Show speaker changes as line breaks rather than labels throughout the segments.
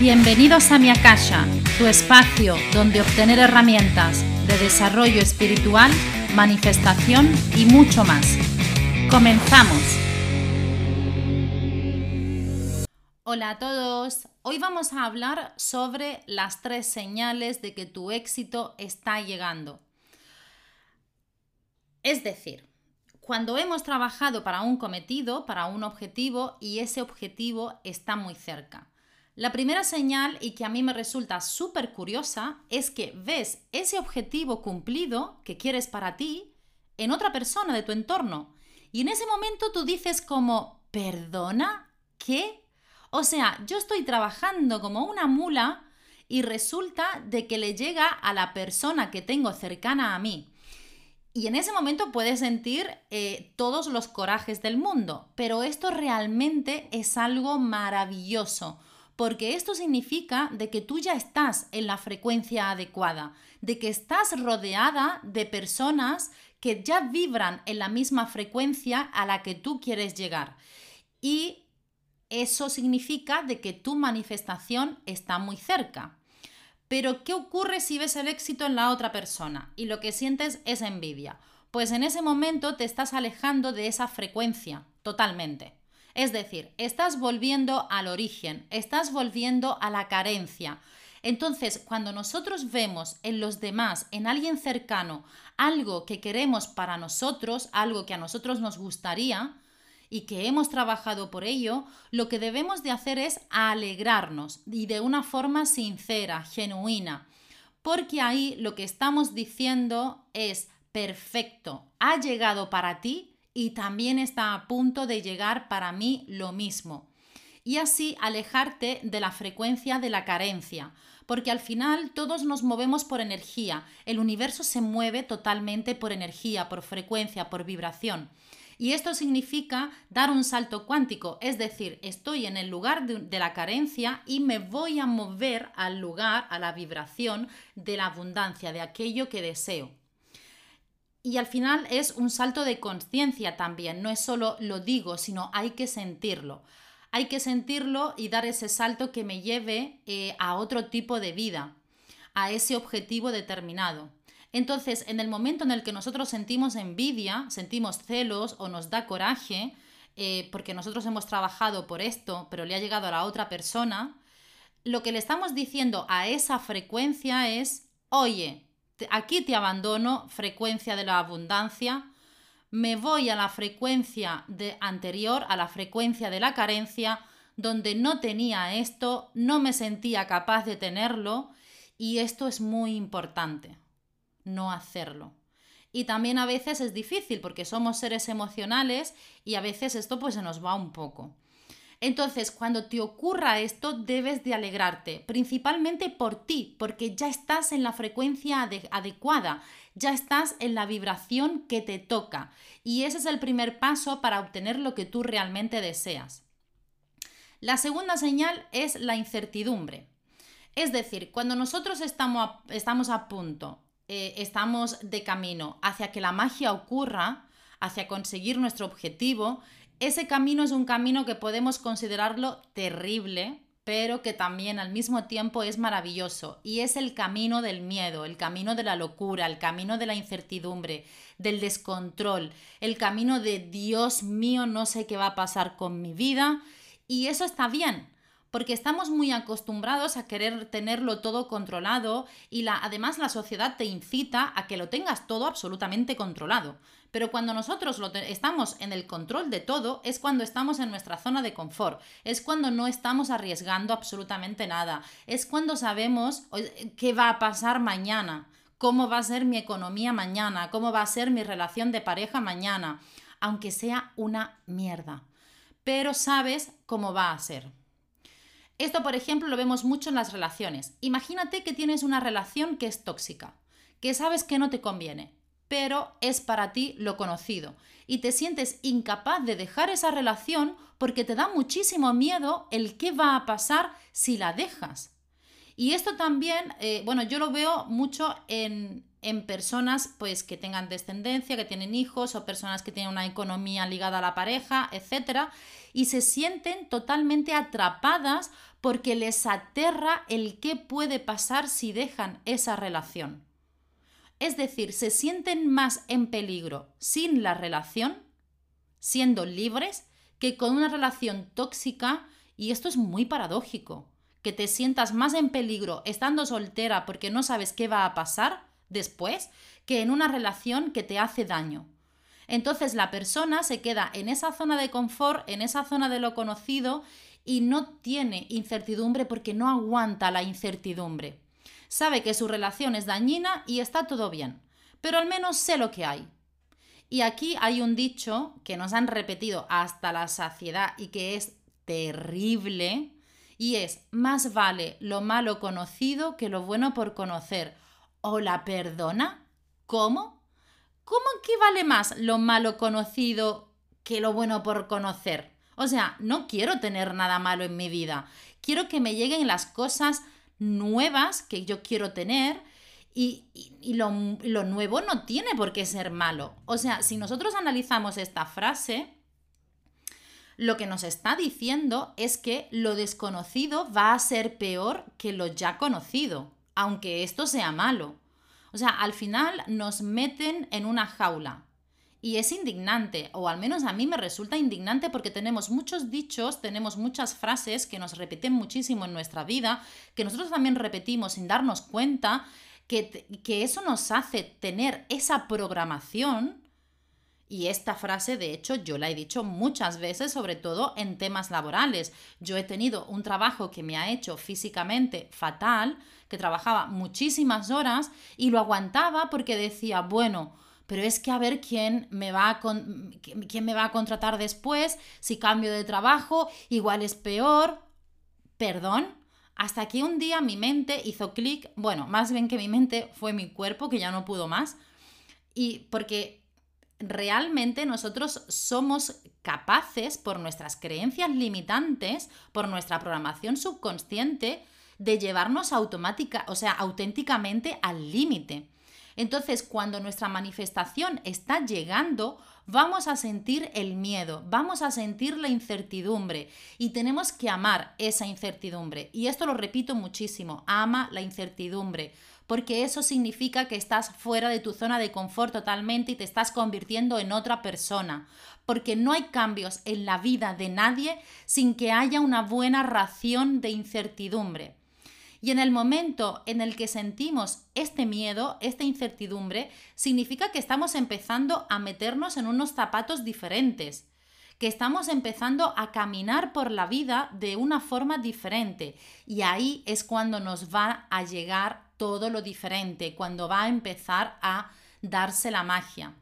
Bienvenidos a mi Akasha, tu espacio donde obtener herramientas de desarrollo espiritual, manifestación y mucho más. Comenzamos. Hola a todos, hoy vamos a hablar sobre las tres señales de que tu éxito está llegando. Es decir, cuando hemos trabajado para un cometido, para un objetivo y ese objetivo está muy cerca. La primera señal, y que a mí me resulta súper curiosa, es que ves ese objetivo cumplido que quieres para ti en otra persona de tu entorno. Y en ese momento tú dices como, ¿perdona? ¿Qué? O sea, yo estoy trabajando como una mula y resulta de que le llega a la persona que tengo cercana a mí. Y en ese momento puedes sentir eh, todos los corajes del mundo, pero esto realmente es algo maravilloso porque esto significa de que tú ya estás en la frecuencia adecuada, de que estás rodeada de personas que ya vibran en la misma frecuencia a la que tú quieres llegar. Y eso significa de que tu manifestación está muy cerca. Pero ¿qué ocurre si ves el éxito en la otra persona y lo que sientes es envidia? Pues en ese momento te estás alejando de esa frecuencia totalmente. Es decir, estás volviendo al origen, estás volviendo a la carencia. Entonces, cuando nosotros vemos en los demás, en alguien cercano, algo que queremos para nosotros, algo que a nosotros nos gustaría, y que hemos trabajado por ello, lo que debemos de hacer es alegrarnos y de una forma sincera, genuina, porque ahí lo que estamos diciendo es perfecto, ha llegado para ti y también está a punto de llegar para mí lo mismo. Y así alejarte de la frecuencia de la carencia, porque al final todos nos movemos por energía, el universo se mueve totalmente por energía, por frecuencia, por vibración. Y esto significa dar un salto cuántico, es decir, estoy en el lugar de, la carencia y me voy a mover al lugar, a la vibración de la abundancia, de aquello que deseo. Y al final es un salto de conciencia también, no es solo lo digo, sino hay que sentirlo. Hay que sentirlo y dar ese salto que me lleve eh, a otro tipo de vida, a ese objetivo determinado. Entonces, en el momento en el que nosotros sentimos envidia, sentimos celos o nos da coraje, eh, porque nosotros hemos trabajado por esto, pero le ha llegado a la otra persona, lo que le estamos diciendo a esa frecuencia es, oye, aquí te abandono, frecuencia de la abundancia, me voy a la frecuencia de anterior, a la frecuencia de la carencia, donde no tenía esto, no me sentía capaz de tenerlo y esto es muy importante, no hacerlo. Y también a veces es difícil porque somos seres emocionales y a veces esto pues se nos va un poco. Entonces, cuando te ocurra esto, debes de alegrarte, principalmente por ti, porque ya estás en la frecuencia adecuada, ya estás en la vibración que te toca. Y ese es el primer paso para obtener lo que tú realmente deseas. La segunda señal es la incertidumbre. Es decir, cuando nosotros estamos a, estamos a punto, eh, estamos de camino hacia que la magia ocurra, hacia conseguir nuestro objetivo, ese camino es un camino que podemos considerarlo terrible, pero que también al mismo tiempo es maravilloso. Y es el camino del miedo, el camino de la locura, el camino de la incertidumbre, del descontrol, el camino de Dios mío, no sé qué va a pasar con mi vida. Y eso está bien, porque estamos muy acostumbrados a querer tenerlo todo controlado y la, además la sociedad te incita a que lo tengas todo absolutamente controlado. Pero cuando nosotros estamos en el control de todo, es cuando estamos en nuestra zona de confort, es cuando no estamos arriesgando absolutamente nada, es cuando sabemos qué va a pasar mañana, cómo va a ser mi economía mañana, cómo va a ser mi relación de pareja mañana, aunque sea una mierda. Pero sabes cómo va a ser. Esto, por ejemplo, lo vemos mucho en las relaciones. Imagínate que tienes una relación que es tóxica, que sabes que no te conviene, pero es para ti lo conocido y te sientes incapaz de dejar esa relación porque te da muchísimo miedo el qué va a pasar si la dejas. Y esto también, eh, bueno, yo lo veo mucho en, en personas pues que tengan descendencia, que tienen hijos o personas que tienen una economía ligada a la pareja, etcétera, y se sienten totalmente atrapadas porque les aterra el qué puede pasar si dejan esa relación. Es decir, se sienten más en peligro sin la relación, siendo libres, que con una relación tóxica, y esto es muy paradójico, que te sientas más en peligro estando soltera porque no sabes qué va a pasar después que en una relación que te hace daño. Entonces la persona se queda en esa zona de confort, en esa zona de lo conocido y no tiene incertidumbre porque no aguanta la incertidumbre. Sabe que su relación es dañina y está todo bien, pero al menos sé lo que hay. Y aquí hay un dicho que nos han repetido hasta la saciedad y que es terrible, y es más vale lo malo conocido que lo bueno por conocer o la perdona? ¿Cómo? ¿Cómo que vale más lo malo conocido que lo bueno por conocer? O sea, no quiero tener nada malo en mi vida. Quiero que me lleguen las cosas nuevas que yo quiero tener y, lo, lo nuevo no tiene por qué ser malo. O sea, si nosotros analizamos esta frase, lo que nos está diciendo es que lo desconocido va a ser peor que lo ya conocido aunque esto sea malo. O sea, al final nos meten en una jaula. Y es indignante, o al menos a mí me resulta indignante porque tenemos muchos dichos, tenemos muchas frases que nos repiten muchísimo en nuestra vida, que nosotros también repetimos sin darnos cuenta, que, que eso nos hace tener esa programación y esta frase, de hecho, yo la he dicho muchas veces, sobre todo en temas laborales. Yo he tenido un trabajo que me ha hecho físicamente fatal, que trabajaba muchísimas horas y lo aguantaba porque decía, bueno, pero es que a ver quién me va a, quién me va a contratar después, si cambio de trabajo, igual es peor. Perdón, hasta que un día mi mente hizo clic, bueno, más bien que mi mente fue mi cuerpo que ya no pudo más. Y porque realmente nosotros somos capaces, por nuestras creencias limitantes, por nuestra programación subconsciente, de llevarnos automática, o sea, auténticamente al límite. Entonces, cuando nuestra manifestación está llegando, vamos a sentir el miedo, vamos a sentir la incertidumbre y tenemos que amar esa incertidumbre. Y esto lo repito muchísimo, ama la incertidumbre, porque eso significa que estás fuera de tu zona de confort totalmente y te estás convirtiendo en otra persona, porque no hay cambios en la vida de nadie sin que haya una buena ración de incertidumbre. Y en el momento en el que sentimos este miedo, esta incertidumbre, significa que estamos empezando a meternos en unos zapatos diferentes que estamos empezando a caminar por la vida de una forma diferente. Y ahí es cuando nos va a llegar todo lo diferente, cuando va a empezar a darse la magia.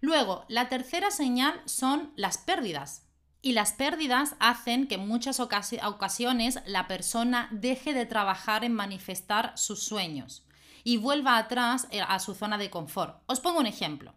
Luego, la tercera señal son las pérdidas. Y las pérdidas hacen que en muchas ocasiones la persona deje de trabajar en manifestar sus sueños y vuelva atrás eh, a su zona de confort. Os pongo un ejemplo.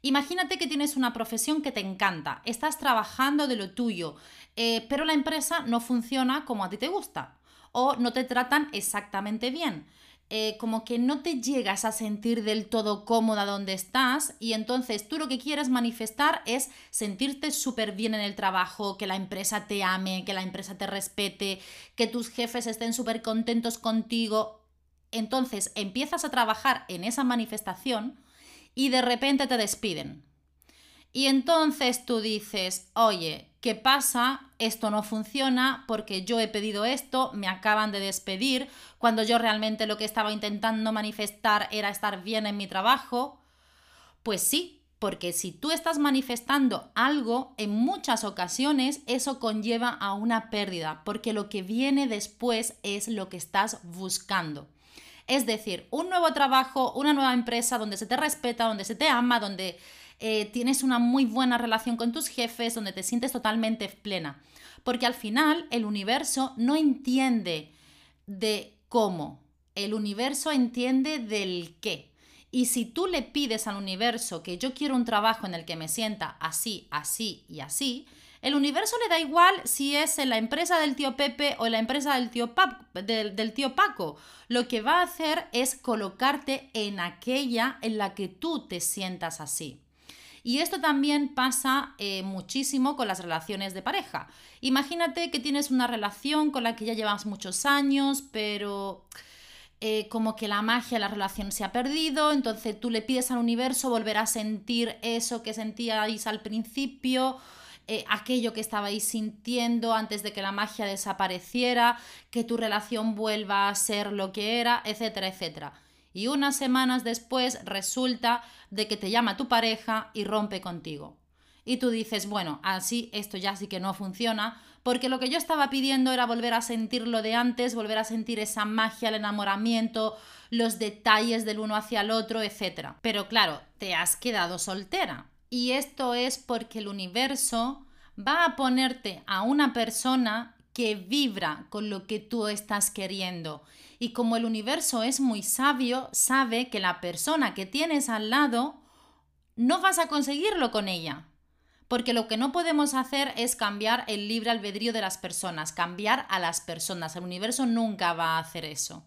Imagínate que tienes una profesión que te encanta, estás trabajando de lo tuyo, eh, pero la empresa no funciona como a ti te gusta o no te tratan exactamente bien. Eh, como que no te llegas a sentir del todo cómoda donde estás y entonces tú lo que quieres manifestar es sentirte súper bien en el trabajo, que la empresa te ame, que la empresa te respete, que tus jefes estén súper contentos contigo. Entonces empiezas a trabajar en esa manifestación y de repente te despiden. Y entonces tú dices, oye, ¿qué pasa? Esto no funciona porque yo he pedido esto, me acaban de despedir, cuando yo realmente lo que estaba intentando manifestar era estar bien en mi trabajo. Pues sí, porque si tú estás manifestando algo, en muchas ocasiones eso conlleva a una pérdida, porque lo que viene después es lo que estás buscando. Es decir, un nuevo trabajo, una nueva empresa donde se te respeta, donde se te ama, donde eh, tienes una muy buena relación con tus jefes, donde te sientes totalmente plena. Porque al final el universo no entiende de cómo, el universo entiende del qué. Y si tú le pides al universo que yo quiero un trabajo en el que me sienta así, así y así, El universo le da igual si es en la empresa del tío Pepe o en la empresa del tío, del tío Paco. Lo que va a hacer es colocarte en aquella en la que tú te sientas así. Y esto también pasa eh, muchísimo con las relaciones de pareja. Imagínate que tienes una relación con la que ya llevas muchos años, pero eh, como que la magia de la relación se ha perdido, entonces tú le pides al universo volver a sentir eso que sentíais al principio. Eh, aquello que estabais sintiendo antes de que la magia desapareciera, que tu relación vuelva a ser lo que era, etcétera, etcétera y unas semanas después resulta de que te llama tu pareja y rompe contigo. Y tú dices, bueno, así esto ya sí que no funciona, porque lo que yo estaba pidiendo era volver a sentir lo de antes, volver a sentir esa magia, el enamoramiento, los detalles del uno hacia el otro, etc. Pero claro, te has quedado soltera. Y esto es porque el universo va a ponerte a una persona que vibra con lo que tú estás queriendo y como el universo es muy sabio, sabe que la persona que tienes al lado no vas a conseguirlo con ella. Porque lo que no podemos hacer es cambiar el libre albedrío de las personas, cambiar a las personas. El universo nunca va a hacer eso.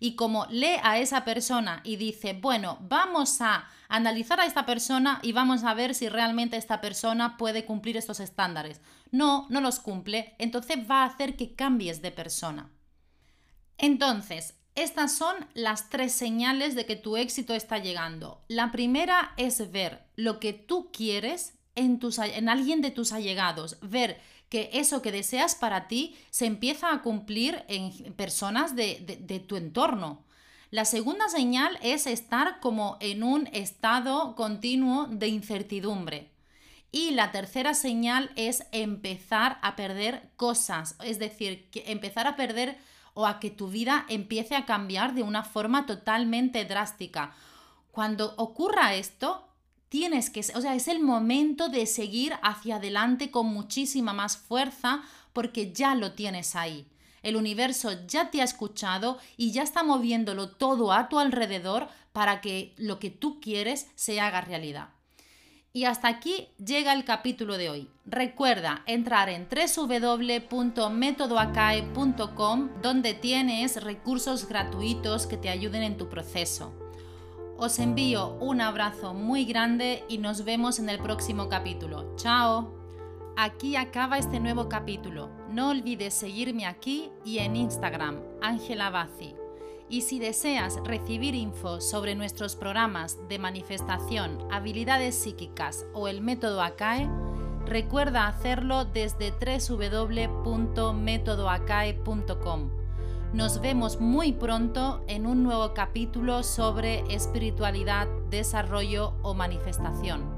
Y como lee a esa persona y dice, bueno, vamos a analizar a esta persona y vamos a ver si realmente esta persona puede cumplir estos estándares. No, no los cumple, entonces va a hacer que cambies de persona. Entonces, estas son las tres señales de que tu éxito está llegando. La primera es ver lo que tú quieres en, en alguien de tus allegados, ver que eso que deseas para ti se empieza a cumplir en personas de tu entorno. La segunda señal es estar como en un estado continuo de incertidumbre. Y la tercera señal es empezar a perder cosas, es decir, empezar a perder o a que tu vida empiece a cambiar de una forma totalmente drástica. Cuando ocurra esto, tienes que, o sea, es el momento de seguir hacia adelante con muchísima más fuerza porque ya lo tienes ahí. El universo ya te ha escuchado y ya está moviéndolo todo a tu alrededor para que lo que tú quieres se haga realidad. Y hasta aquí llega el capítulo de hoy. Recuerda entrar en www.metodoacae.com donde tienes recursos gratuitos que te ayuden en tu proceso. Os envío un abrazo muy grande y nos vemos en el próximo capítulo. ¡Chao! Aquí acaba este nuevo capítulo. No olvides seguirme aquí y en Instagram, Ángela Bazzi. Y si deseas recibir info sobre nuestros programas de manifestación, habilidades psíquicas o el método ACAE, recuerda hacerlo desde www.metodoacae.com. Nos vemos muy pronto en un nuevo capítulo sobre espiritualidad, desarrollo o manifestación.